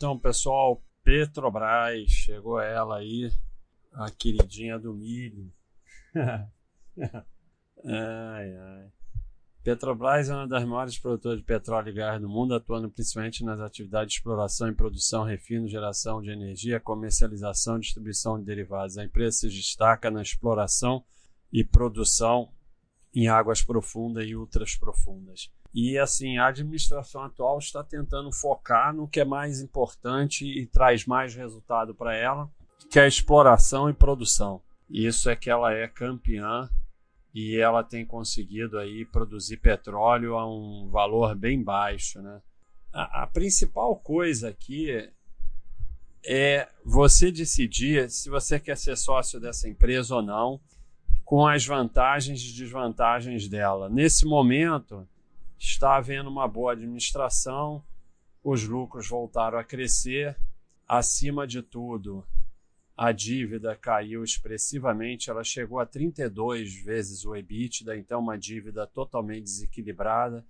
Então, pessoal, Petrobras, chegou ela aí, a queridinha do milho. ai, ai. Petrobras é uma das maiores produtoras de petróleo e gás do mundo, atuando principalmente nas atividades de exploração e produção, refino, geração de energia, comercialização e distribuição de derivados. A empresa se destaca na exploração e produção em águas profundas e ultras profundas. E assim, a administração atual está tentando focar no que é mais importante e traz mais resultado para ela, que é a exploração e produção. Isso é que ela é campeã e ela tem conseguido aí produzir petróleo a um valor bem baixo, né? A, a principal coisa aqui é você decidir se você quer ser sócio dessa empresa ou não, com as vantagens e desvantagens dela. Nesse momento, está havendo uma boa administração, os lucros voltaram a crescer, acima de tudo, a dívida caiu expressivamente, ela chegou a 32 vezes o EBITDA, então uma dívida totalmente desequilibrada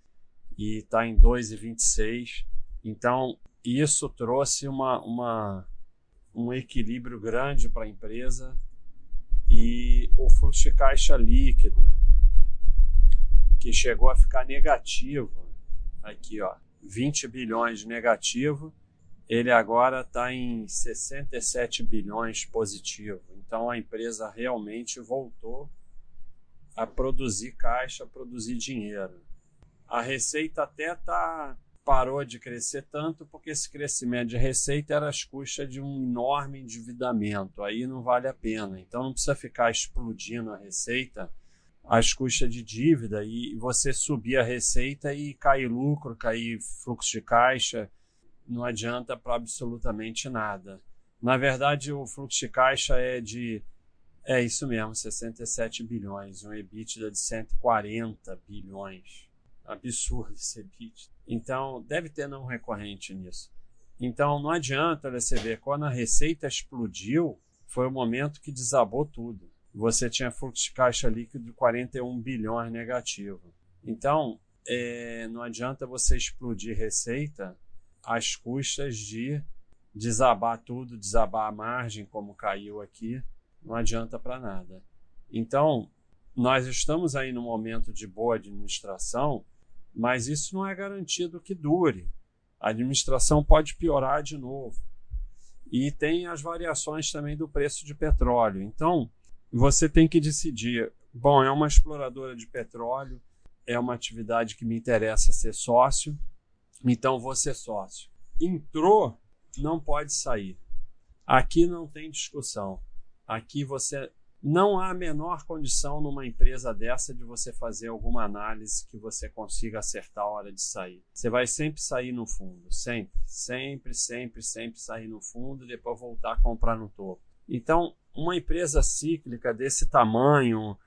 e está em 2,26. Então, isso trouxe uma, uma, um equilíbrio grande para a empresa e o fluxo de caixa líquido que chegou a ficar negativo. Aqui, ó, 20 bilhões negativo, ele agora está em 67 bilhões positivo. Então a empresa realmente voltou a produzir caixa, a produzir dinheiro. A receita até tá, parou de crescer tanto porque esse crescimento de receita era às custas de um enorme endividamento. Aí não vale a pena. Então não precisa ficar explodindo a receita às custas de dívida e você subir a receita e cair lucro, cair fluxo de caixa, não adianta para absolutamente nada. Na verdade, o fluxo de caixa é de é isso mesmo, 67 bilhões, um EBITDA de 140 bilhões. Absurdo esse EBITDA. Então, deve ter não recorrente nisso. Então, não adianta você ver, quando a receita explodiu, foi o momento que desabou tudo você tinha fluxo de caixa líquido de 41 bilhões negativo. Então, é, não adianta você explodir receita às custas de desabar tudo, desabar a margem, como caiu aqui, não adianta para nada. Então, nós estamos aí no momento de boa administração, mas isso não é garantido que dure. A administração pode piorar de novo. E tem as variações também do preço de petróleo. Então, você tem que decidir. Bom, é uma exploradora de petróleo, é uma atividade que me interessa ser sócio, então vou ser sócio. Entrou, não pode sair. Aqui não tem discussão. Aqui você não há a menor condição numa empresa dessa de você fazer alguma análise que você consiga acertar a hora de sair. Você vai sempre sair no fundo, sempre, sempre, sempre, sempre sair no fundo e depois voltar a comprar no topo. Então, uma empresa cíclica desse tamanho,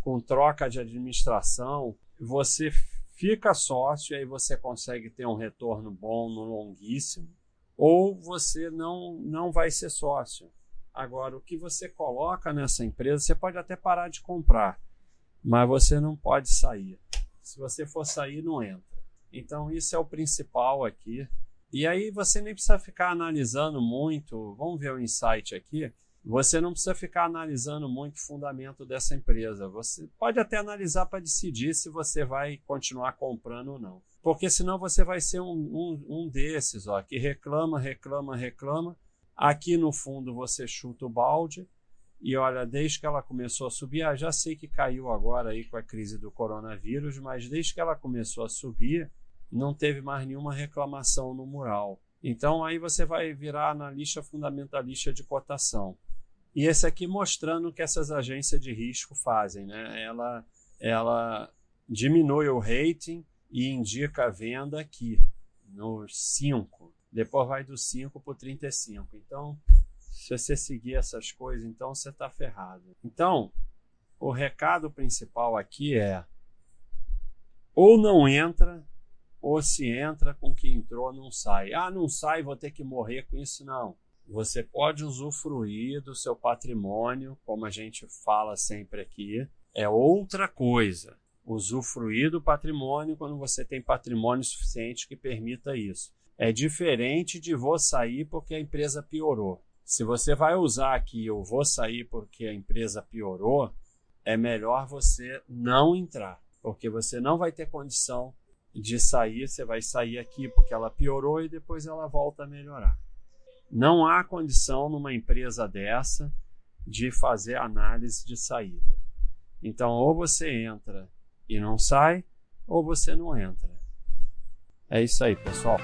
com troca de administração, você fica sócio e aí você consegue ter um retorno bom no longuíssimo, ou você não, não vai ser sócio. Agora, o que você coloca nessa empresa, você pode até parar de comprar, mas você não pode sair. Se você for sair, não entra. Então, isso é o principal aqui. E aí você nem precisa ficar analisando muito. Vamos ver o insight aqui. Você não precisa ficar analisando muito o fundamento dessa empresa. Você pode até analisar para decidir se você vai continuar comprando ou não. Porque senão você vai ser um, um, um desses ó, que reclama, reclama, reclama. Aqui no fundo você chuta o balde. E olha, desde que ela começou a subir, ah, já sei que caiu agora aí com a crise do coronavírus, mas desde que ela começou a subir, não teve mais nenhuma reclamação no mural. Então aí você vai virar analista fundamentalista de cotação. E esse aqui mostrando o que essas agências de risco fazem, né? Ela, ela diminui o rating e indica a venda aqui, no 5. Depois vai do 5 para o 35. Então, se você seguir essas coisas, então você está ferrado. Então, o recado principal aqui é ou não entra, ou se entra com que entrou, não sai. Ah, não sai, vou ter que morrer com isso, não você pode usufruir do seu patrimônio, como a gente fala sempre aqui, é outra coisa. usufruir do patrimônio quando você tem patrimônio suficiente que permita isso. É diferente de vou sair porque a empresa piorou. Se você vai usar aqui eu vou sair porque a empresa piorou, é melhor você não entrar, porque você não vai ter condição de sair, você vai sair aqui porque ela piorou e depois ela volta a melhorar. Não há condição numa empresa dessa de fazer análise de saída. Então, ou você entra e não sai, ou você não entra. É isso aí, pessoal.